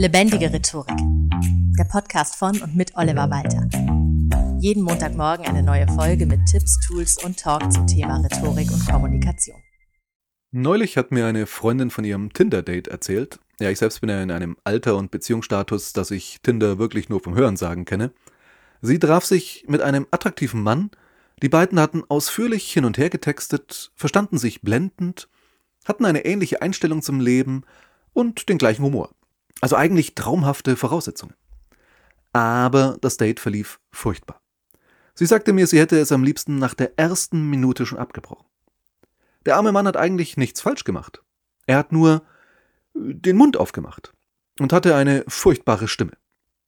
Lebendige Rhetorik. Der Podcast von und mit Oliver Walter. Jeden Montagmorgen eine neue Folge mit Tipps, Tools und Talk zum Thema Rhetorik und Kommunikation. Neulich hat mir eine Freundin von ihrem Tinder-Date erzählt. Ja, ich selbst bin ja in einem Alter und Beziehungsstatus, dass ich Tinder wirklich nur vom Hörensagen kenne. Sie traf sich mit einem attraktiven Mann. Die beiden hatten ausführlich hin und her getextet, verstanden sich blendend, hatten eine ähnliche Einstellung zum Leben und den gleichen Humor. Also eigentlich traumhafte Voraussetzungen. Aber das Date verlief furchtbar. Sie sagte mir, sie hätte es am liebsten nach der ersten Minute schon abgebrochen. Der arme Mann hat eigentlich nichts falsch gemacht. Er hat nur den Mund aufgemacht und hatte eine furchtbare Stimme.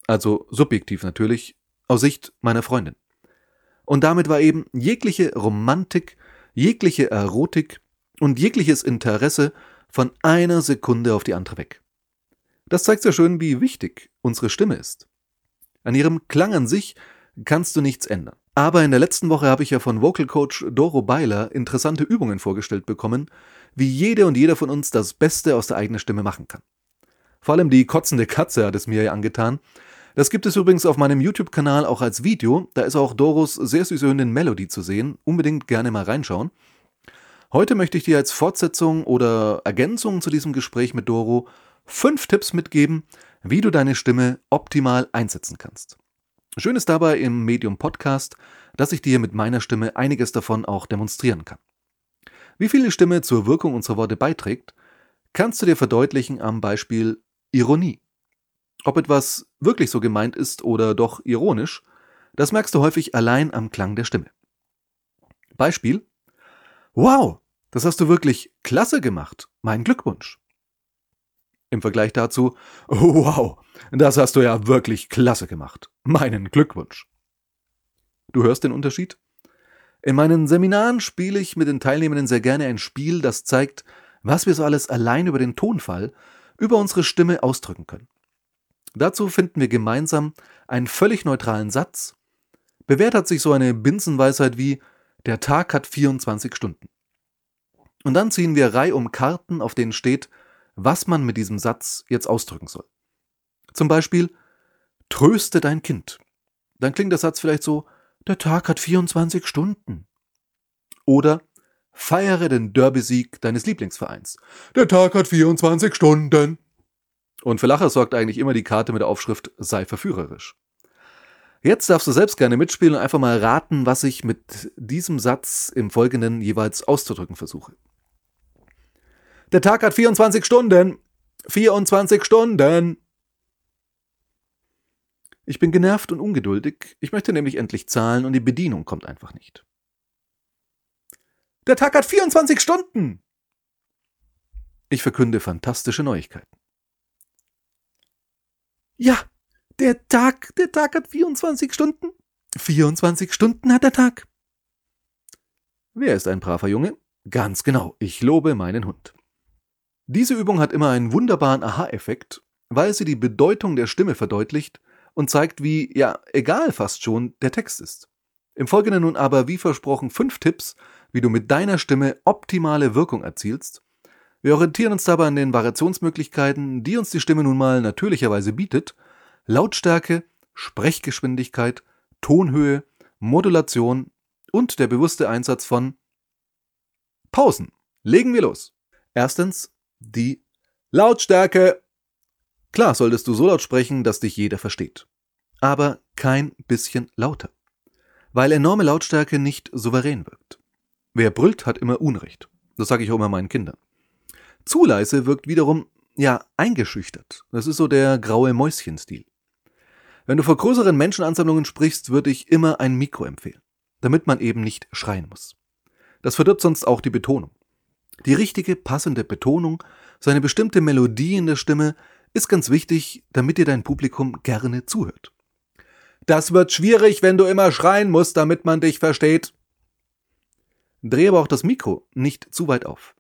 Also subjektiv natürlich, aus Sicht meiner Freundin. Und damit war eben jegliche Romantik, jegliche Erotik und jegliches Interesse von einer Sekunde auf die andere weg. Das zeigt sehr schön, wie wichtig unsere Stimme ist. An ihrem Klang an sich kannst du nichts ändern. Aber in der letzten Woche habe ich ja von Vocal Coach Doro Beiler interessante Übungen vorgestellt bekommen, wie jede und jeder von uns das Beste aus der eigenen Stimme machen kann. Vor allem die kotzende Katze hat es mir ja angetan. Das gibt es übrigens auf meinem YouTube-Kanal auch als Video. Da ist auch Doros sehr süße Hündin Melody zu sehen. Unbedingt gerne mal reinschauen. Heute möchte ich dir als Fortsetzung oder Ergänzung zu diesem Gespräch mit Doro fünf Tipps mitgeben, wie du deine Stimme optimal einsetzen kannst. Schön ist dabei im Medium Podcast, dass ich dir mit meiner Stimme einiges davon auch demonstrieren kann. Wie viel die Stimme zur Wirkung unserer Worte beiträgt, kannst du dir verdeutlichen am Beispiel Ironie. Ob etwas wirklich so gemeint ist oder doch ironisch, das merkst du häufig allein am Klang der Stimme. Beispiel Wow, das hast du wirklich klasse gemacht. Mein Glückwunsch. Im Vergleich dazu, oh, wow, das hast du ja wirklich klasse gemacht. Meinen Glückwunsch. Du hörst den Unterschied? In meinen Seminaren spiele ich mit den Teilnehmenden sehr gerne ein Spiel, das zeigt, was wir so alles allein über den Tonfall, über unsere Stimme ausdrücken können. Dazu finden wir gemeinsam einen völlig neutralen Satz. Bewährt hat sich so eine Binsenweisheit wie der Tag hat 24 Stunden. Und dann ziehen wir Reihe um Karten, auf denen steht, was man mit diesem Satz jetzt ausdrücken soll. Zum Beispiel, tröste dein Kind. Dann klingt der Satz vielleicht so, der Tag hat 24 Stunden. Oder, feiere den Derby-Sieg deines Lieblingsvereins. Der Tag hat 24 Stunden. Und für Lacher sorgt eigentlich immer die Karte mit der Aufschrift sei verführerisch. Jetzt darfst du selbst gerne mitspielen und einfach mal raten, was ich mit diesem Satz im Folgenden jeweils auszudrücken versuche. Der Tag hat 24 Stunden. 24 Stunden. Ich bin genervt und ungeduldig. Ich möchte nämlich endlich zahlen und die Bedienung kommt einfach nicht. Der Tag hat 24 Stunden. Ich verkünde fantastische Neuigkeiten. Ja, der Tag, der Tag hat 24 Stunden. 24 Stunden hat der Tag. Wer ist ein braver Junge? Ganz genau, ich lobe meinen Hund. Diese Übung hat immer einen wunderbaren Aha-Effekt, weil sie die Bedeutung der Stimme verdeutlicht und zeigt, wie, ja, egal fast schon der Text ist. Im Folgenden nun aber, wie versprochen, fünf Tipps, wie du mit deiner Stimme optimale Wirkung erzielst. Wir orientieren uns dabei an den Variationsmöglichkeiten, die uns die Stimme nun mal natürlicherweise bietet. Lautstärke, Sprechgeschwindigkeit, Tonhöhe, Modulation und der bewusste Einsatz von Pausen. Legen wir los. Erstens die Lautstärke. Klar solltest du so laut sprechen, dass dich jeder versteht. Aber kein bisschen lauter. Weil enorme Lautstärke nicht souverän wirkt. Wer brüllt, hat immer Unrecht. Das sage ich auch immer meinen Kindern. Zu leise wirkt wiederum, ja, eingeschüchtert. Das ist so der graue Mäuschen-Stil. Wenn du vor größeren Menschenansammlungen sprichst, würde ich immer ein Mikro empfehlen, damit man eben nicht schreien muss. Das verdirbt sonst auch die Betonung. Die richtige, passende Betonung, seine bestimmte Melodie in der Stimme ist ganz wichtig, damit dir dein Publikum gerne zuhört. Das wird schwierig, wenn du immer schreien musst, damit man dich versteht. Dreh aber auch das Mikro nicht zu weit auf.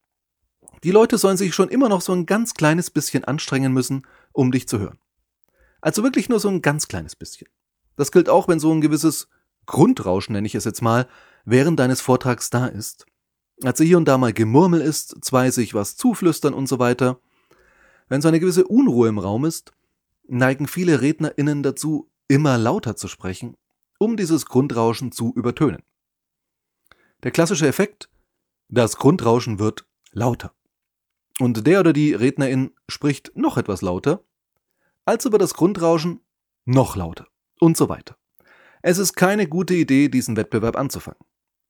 Die Leute sollen sich schon immer noch so ein ganz kleines bisschen anstrengen müssen, um dich zu hören. Also wirklich nur so ein ganz kleines bisschen. Das gilt auch, wenn so ein gewisses Grundrauschen, nenne ich es jetzt mal, während deines Vortrags da ist. Also hier und da mal Gemurmel ist, zwei sich was zuflüstern und so weiter. Wenn so eine gewisse Unruhe im Raum ist, neigen viele RednerInnen dazu, immer lauter zu sprechen, um dieses Grundrauschen zu übertönen. Der klassische Effekt? Das Grundrauschen wird lauter. Und der oder die Rednerin spricht noch etwas lauter, als über das Grundrauschen noch lauter und so weiter. Es ist keine gute Idee, diesen Wettbewerb anzufangen.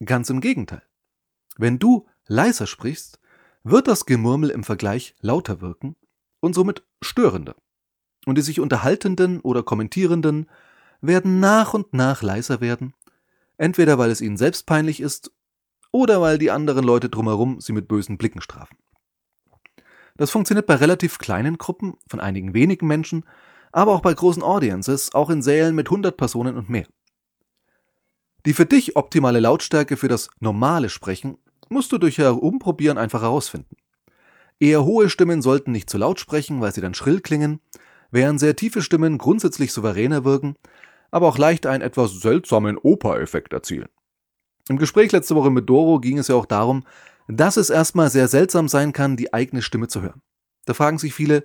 Ganz im Gegenteil. Wenn du leiser sprichst, wird das Gemurmel im Vergleich lauter wirken und somit störender. Und die sich unterhaltenden oder kommentierenden werden nach und nach leiser werden, entweder weil es ihnen selbst peinlich ist oder weil die anderen Leute drumherum sie mit bösen Blicken strafen. Das funktioniert bei relativ kleinen Gruppen von einigen wenigen Menschen, aber auch bei großen Audiences, auch in Sälen mit 100 Personen und mehr. Die für dich optimale Lautstärke für das normale Sprechen musst du durch Herumprobieren einfach herausfinden. Eher hohe Stimmen sollten nicht zu laut sprechen, weil sie dann schrill klingen, während sehr tiefe Stimmen grundsätzlich souveräner wirken, aber auch leicht einen etwas seltsamen Oper-Effekt erzielen. Im Gespräch letzte Woche mit Doro ging es ja auch darum, dass es erstmal sehr seltsam sein kann, die eigene Stimme zu hören. Da fragen sich viele,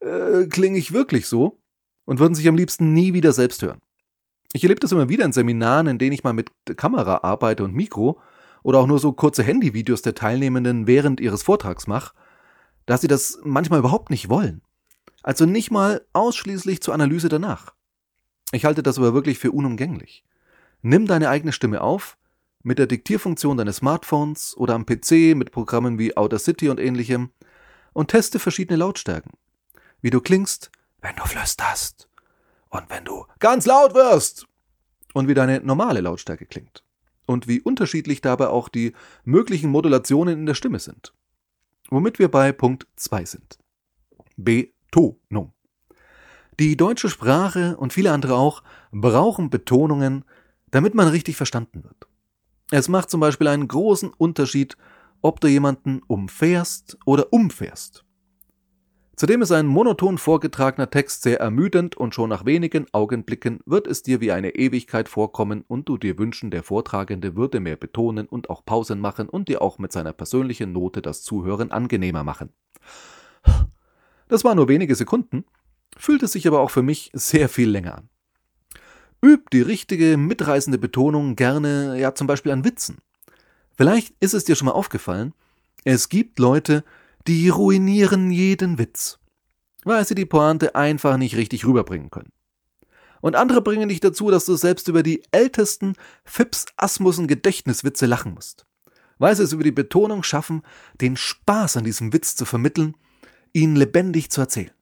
äh, klinge ich wirklich so? Und würden sich am liebsten nie wieder selbst hören. Ich erlebe das immer wieder in Seminaren, in denen ich mal mit Kamera arbeite und Mikro oder auch nur so kurze Handyvideos der Teilnehmenden während ihres Vortrags mache, dass sie das manchmal überhaupt nicht wollen. Also nicht mal ausschließlich zur Analyse danach. Ich halte das aber wirklich für unumgänglich. Nimm deine eigene Stimme auf, mit der Diktierfunktion deines Smartphones oder am PC mit Programmen wie Outer City und ähnlichem und teste verschiedene Lautstärken. Wie du klingst, wenn du flüsterst und wenn du ganz laut wirst und wie deine normale Lautstärke klingt und wie unterschiedlich dabei auch die möglichen Modulationen in der Stimme sind. Womit wir bei Punkt 2 sind. Betonung. Die deutsche Sprache und viele andere auch brauchen Betonungen, damit man richtig verstanden wird. Es macht zum Beispiel einen großen Unterschied, ob du jemanden umfährst oder umfährst. Zudem ist ein monoton vorgetragener Text sehr ermüdend und schon nach wenigen Augenblicken wird es dir wie eine Ewigkeit vorkommen und du dir wünschen, der Vortragende würde mehr betonen und auch Pausen machen und dir auch mit seiner persönlichen Note das Zuhören angenehmer machen. Das waren nur wenige Sekunden, fühlte sich aber auch für mich sehr viel länger an. Üb die richtige, mitreißende Betonung gerne, ja, zum Beispiel an Witzen. Vielleicht ist es dir schon mal aufgefallen, es gibt Leute, die ruinieren jeden Witz, weil sie die Pointe einfach nicht richtig rüberbringen können. Und andere bringen dich dazu, dass du selbst über die ältesten Fips Asmussen Gedächtniswitze lachen musst, weil sie es über die Betonung schaffen, den Spaß an diesem Witz zu vermitteln, ihn lebendig zu erzählen.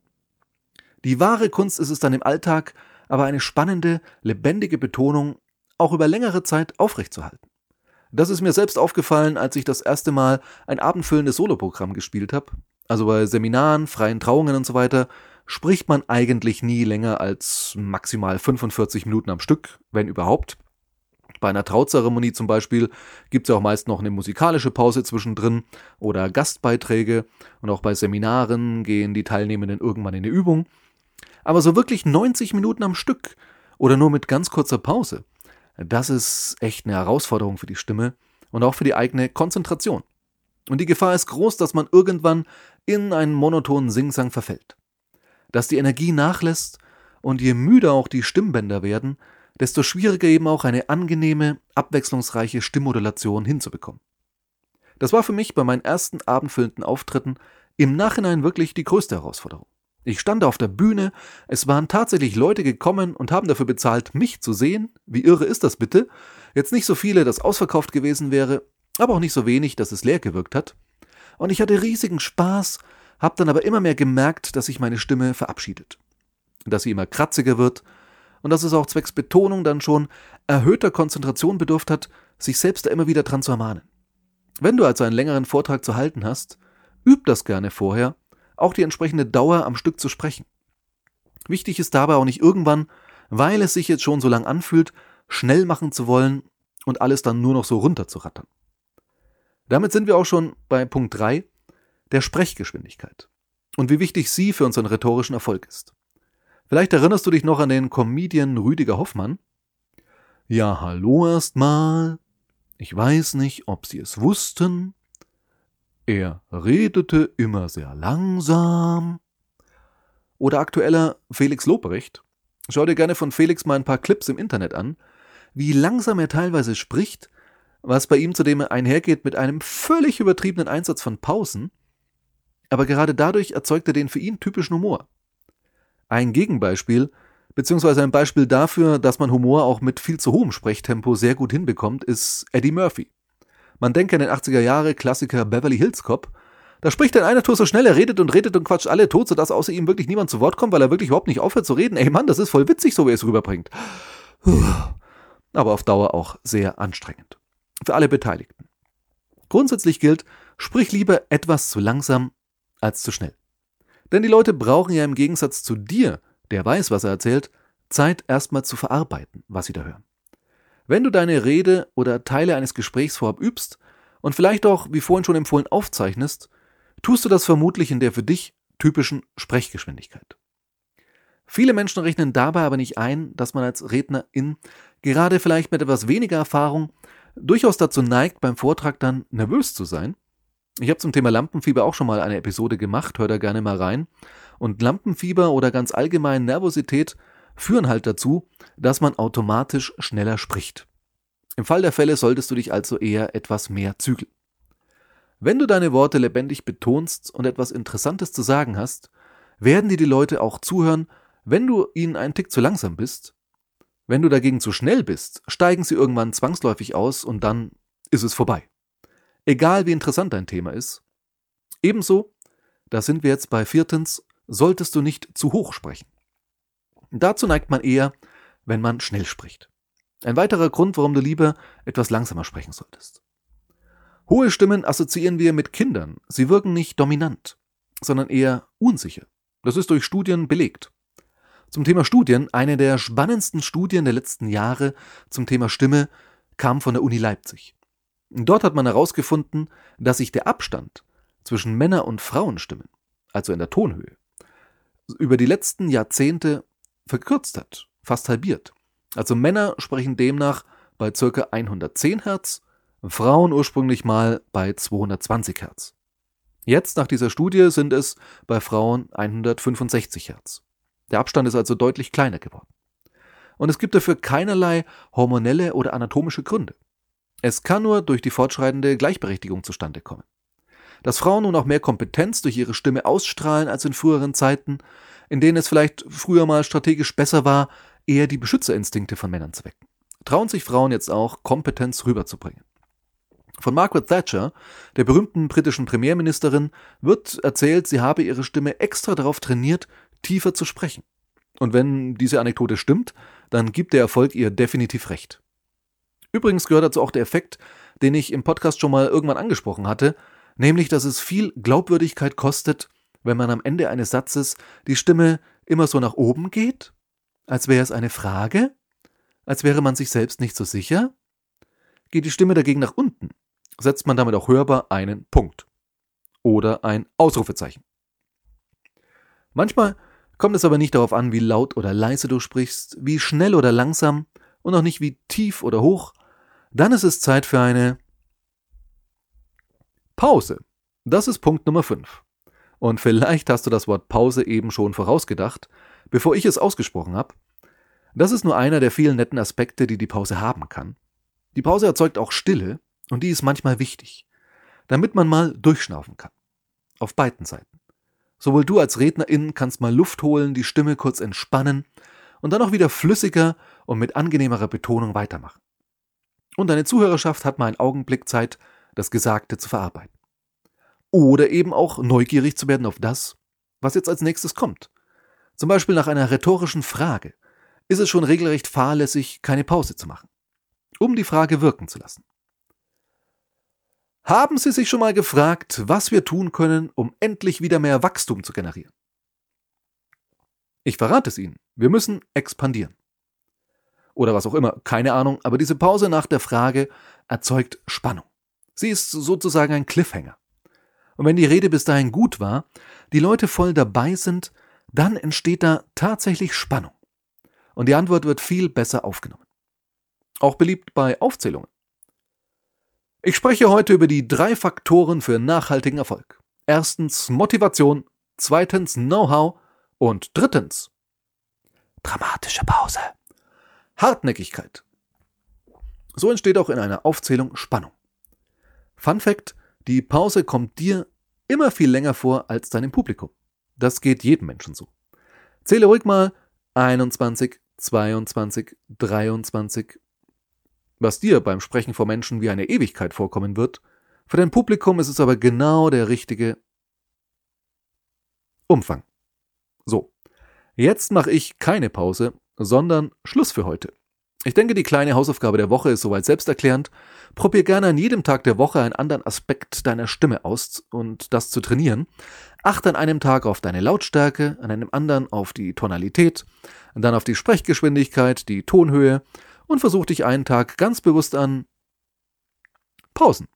Die wahre Kunst ist es dann im Alltag, aber eine spannende, lebendige Betonung auch über längere Zeit aufrechtzuerhalten. Das ist mir selbst aufgefallen, als ich das erste Mal ein abendfüllendes Soloprogramm gespielt habe. Also bei Seminaren, freien Trauungen und so weiter spricht man eigentlich nie länger als maximal 45 Minuten am Stück, wenn überhaupt. Bei einer Trauzeremonie zum Beispiel gibt es ja auch meist noch eine musikalische Pause zwischendrin oder Gastbeiträge und auch bei Seminaren gehen die Teilnehmenden irgendwann in eine Übung aber so wirklich 90 Minuten am Stück oder nur mit ganz kurzer Pause, das ist echt eine Herausforderung für die Stimme und auch für die eigene Konzentration. Und die Gefahr ist groß, dass man irgendwann in einen monotonen Singsang verfällt. Dass die Energie nachlässt und je müder auch die Stimmbänder werden, desto schwieriger eben auch eine angenehme, abwechslungsreiche Stimmmodulation hinzubekommen. Das war für mich bei meinen ersten abendfüllenden Auftritten im Nachhinein wirklich die größte Herausforderung. Ich stand auf der Bühne, es waren tatsächlich Leute gekommen und haben dafür bezahlt, mich zu sehen. Wie irre ist das bitte? Jetzt nicht so viele, dass ausverkauft gewesen wäre, aber auch nicht so wenig, dass es leer gewirkt hat. Und ich hatte riesigen Spaß, hab dann aber immer mehr gemerkt, dass sich meine Stimme verabschiedet. Dass sie immer kratziger wird und dass es auch zwecks Betonung dann schon erhöhter Konzentration bedurft hat, sich selbst da immer wieder dran zu ermahnen. Wenn du also einen längeren Vortrag zu halten hast, üb das gerne vorher auch die entsprechende Dauer am Stück zu sprechen. Wichtig ist dabei auch nicht irgendwann, weil es sich jetzt schon so lang anfühlt, schnell machen zu wollen und alles dann nur noch so runterzurattern. Damit sind wir auch schon bei Punkt 3, der Sprechgeschwindigkeit und wie wichtig sie für unseren rhetorischen Erfolg ist. Vielleicht erinnerst du dich noch an den Comedian Rüdiger Hoffmann? Ja, hallo erstmal. Ich weiß nicht, ob Sie es wussten, er redete immer sehr langsam oder aktueller Felix Lobrecht. Schau dir gerne von Felix mal ein paar Clips im Internet an, wie langsam er teilweise spricht, was bei ihm zudem einhergeht mit einem völlig übertriebenen Einsatz von Pausen, aber gerade dadurch erzeugt er den für ihn typischen Humor. Ein Gegenbeispiel, beziehungsweise ein Beispiel dafür, dass man Humor auch mit viel zu hohem Sprechtempo sehr gut hinbekommt, ist Eddie Murphy. Man denke an den 80er Jahre Klassiker Beverly Hills Cop. Da spricht in einer Tour so schnell, er redet und redet und quatscht alle tot, sodass außer ihm wirklich niemand zu Wort kommt, weil er wirklich überhaupt nicht aufhört zu reden. Ey Mann, das ist voll witzig, so wie er es rüberbringt. Aber auf Dauer auch sehr anstrengend. Für alle Beteiligten. Grundsätzlich gilt, sprich lieber etwas zu langsam als zu schnell. Denn die Leute brauchen ja im Gegensatz zu dir, der weiß, was er erzählt, Zeit erstmal zu verarbeiten, was sie da hören. Wenn du deine Rede oder Teile eines Gesprächs vorab übst und vielleicht auch, wie vorhin schon empfohlen, aufzeichnest, tust du das vermutlich in der für dich typischen Sprechgeschwindigkeit. Viele Menschen rechnen dabei aber nicht ein, dass man als Rednerin gerade vielleicht mit etwas weniger Erfahrung durchaus dazu neigt, beim Vortrag dann nervös zu sein. Ich habe zum Thema Lampenfieber auch schon mal eine Episode gemacht, hör da gerne mal rein. Und Lampenfieber oder ganz allgemein Nervosität führen halt dazu, dass man automatisch schneller spricht. Im Fall der Fälle solltest du dich also eher etwas mehr zügeln. Wenn du deine Worte lebendig betonst und etwas Interessantes zu sagen hast, werden dir die Leute auch zuhören, wenn du ihnen einen Tick zu langsam bist. Wenn du dagegen zu schnell bist, steigen sie irgendwann zwangsläufig aus und dann ist es vorbei. Egal wie interessant dein Thema ist. Ebenso, da sind wir jetzt bei viertens, solltest du nicht zu hoch sprechen. Dazu neigt man eher, wenn man schnell spricht. Ein weiterer Grund, warum du lieber etwas langsamer sprechen solltest. Hohe Stimmen assoziieren wir mit Kindern. Sie wirken nicht dominant, sondern eher unsicher. Das ist durch Studien belegt. Zum Thema Studien, eine der spannendsten Studien der letzten Jahre zum Thema Stimme kam von der Uni Leipzig. Dort hat man herausgefunden, dass sich der Abstand zwischen Männer- und Frauenstimmen, also in der Tonhöhe, über die letzten Jahrzehnte verkürzt hat, fast halbiert. Also Männer sprechen demnach bei ca. 110 Hertz, Frauen ursprünglich mal bei 220 Hertz. Jetzt nach dieser Studie sind es bei Frauen 165 Hertz. Der Abstand ist also deutlich kleiner geworden. Und es gibt dafür keinerlei hormonelle oder anatomische Gründe. Es kann nur durch die fortschreitende Gleichberechtigung zustande kommen. Dass Frauen nun auch mehr Kompetenz durch ihre Stimme ausstrahlen als in früheren Zeiten, in denen es vielleicht früher mal strategisch besser war, eher die Beschützerinstinkte von Männern zu wecken. Trauen sich Frauen jetzt auch, Kompetenz rüberzubringen. Von Margaret Thatcher, der berühmten britischen Premierministerin, wird erzählt, sie habe ihre Stimme extra darauf trainiert, tiefer zu sprechen. Und wenn diese Anekdote stimmt, dann gibt der Erfolg ihr definitiv recht. Übrigens gehört dazu auch der Effekt, den ich im Podcast schon mal irgendwann angesprochen hatte, nämlich dass es viel Glaubwürdigkeit kostet, wenn man am Ende eines Satzes die Stimme immer so nach oben geht, als wäre es eine Frage, als wäre man sich selbst nicht so sicher. Geht die Stimme dagegen nach unten, setzt man damit auch hörbar einen Punkt oder ein Ausrufezeichen. Manchmal kommt es aber nicht darauf an, wie laut oder leise du sprichst, wie schnell oder langsam und auch nicht wie tief oder hoch. Dann ist es Zeit für eine Pause. Das ist Punkt Nummer 5. Und vielleicht hast du das Wort Pause eben schon vorausgedacht, bevor ich es ausgesprochen habe. Das ist nur einer der vielen netten Aspekte, die die Pause haben kann. Die Pause erzeugt auch Stille und die ist manchmal wichtig, damit man mal durchschnaufen kann. Auf beiden Seiten. Sowohl du als Rednerin kannst mal Luft holen, die Stimme kurz entspannen und dann auch wieder flüssiger und mit angenehmerer Betonung weitermachen. Und deine Zuhörerschaft hat mal einen Augenblick Zeit, das Gesagte zu verarbeiten. Oder eben auch neugierig zu werden auf das, was jetzt als nächstes kommt. Zum Beispiel nach einer rhetorischen Frage ist es schon regelrecht fahrlässig, keine Pause zu machen, um die Frage wirken zu lassen. Haben Sie sich schon mal gefragt, was wir tun können, um endlich wieder mehr Wachstum zu generieren? Ich verrate es Ihnen. Wir müssen expandieren. Oder was auch immer, keine Ahnung, aber diese Pause nach der Frage erzeugt Spannung. Sie ist sozusagen ein Cliffhanger. Und wenn die Rede bis dahin gut war, die Leute voll dabei sind, dann entsteht da tatsächlich Spannung. Und die Antwort wird viel besser aufgenommen. Auch beliebt bei Aufzählungen. Ich spreche heute über die drei Faktoren für nachhaltigen Erfolg. Erstens Motivation, zweitens Know-how Und drittens, dramatische Pause. Hartnäckigkeit. So entsteht auch in einer Aufzählung Spannung. Fun Fact, die Pause kommt dir immer viel länger vor als deinem Publikum. Das geht jedem Menschen so. Zähle ruhig mal 21, 22, 23. Was dir beim Sprechen vor Menschen wie eine Ewigkeit vorkommen wird, für dein Publikum ist es aber genau der richtige Umfang. So, jetzt mache ich keine Pause, sondern Schluss für heute. Ich denke, die kleine Hausaufgabe der Woche ist soweit selbsterklärend. Probier gerne an jedem Tag der Woche einen anderen Aspekt deiner Stimme aus und das zu trainieren. Achte an einem Tag auf deine Lautstärke, an einem anderen auf die Tonalität, dann auf die Sprechgeschwindigkeit, die Tonhöhe und versuch dich einen Tag ganz bewusst an Pausen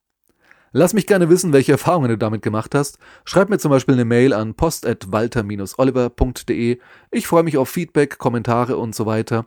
Lass mich gerne wissen, welche Erfahrungen du damit gemacht hast. Schreib mir zum Beispiel eine Mail an post.walter-oliver.de. Ich freue mich auf Feedback, Kommentare und so weiter.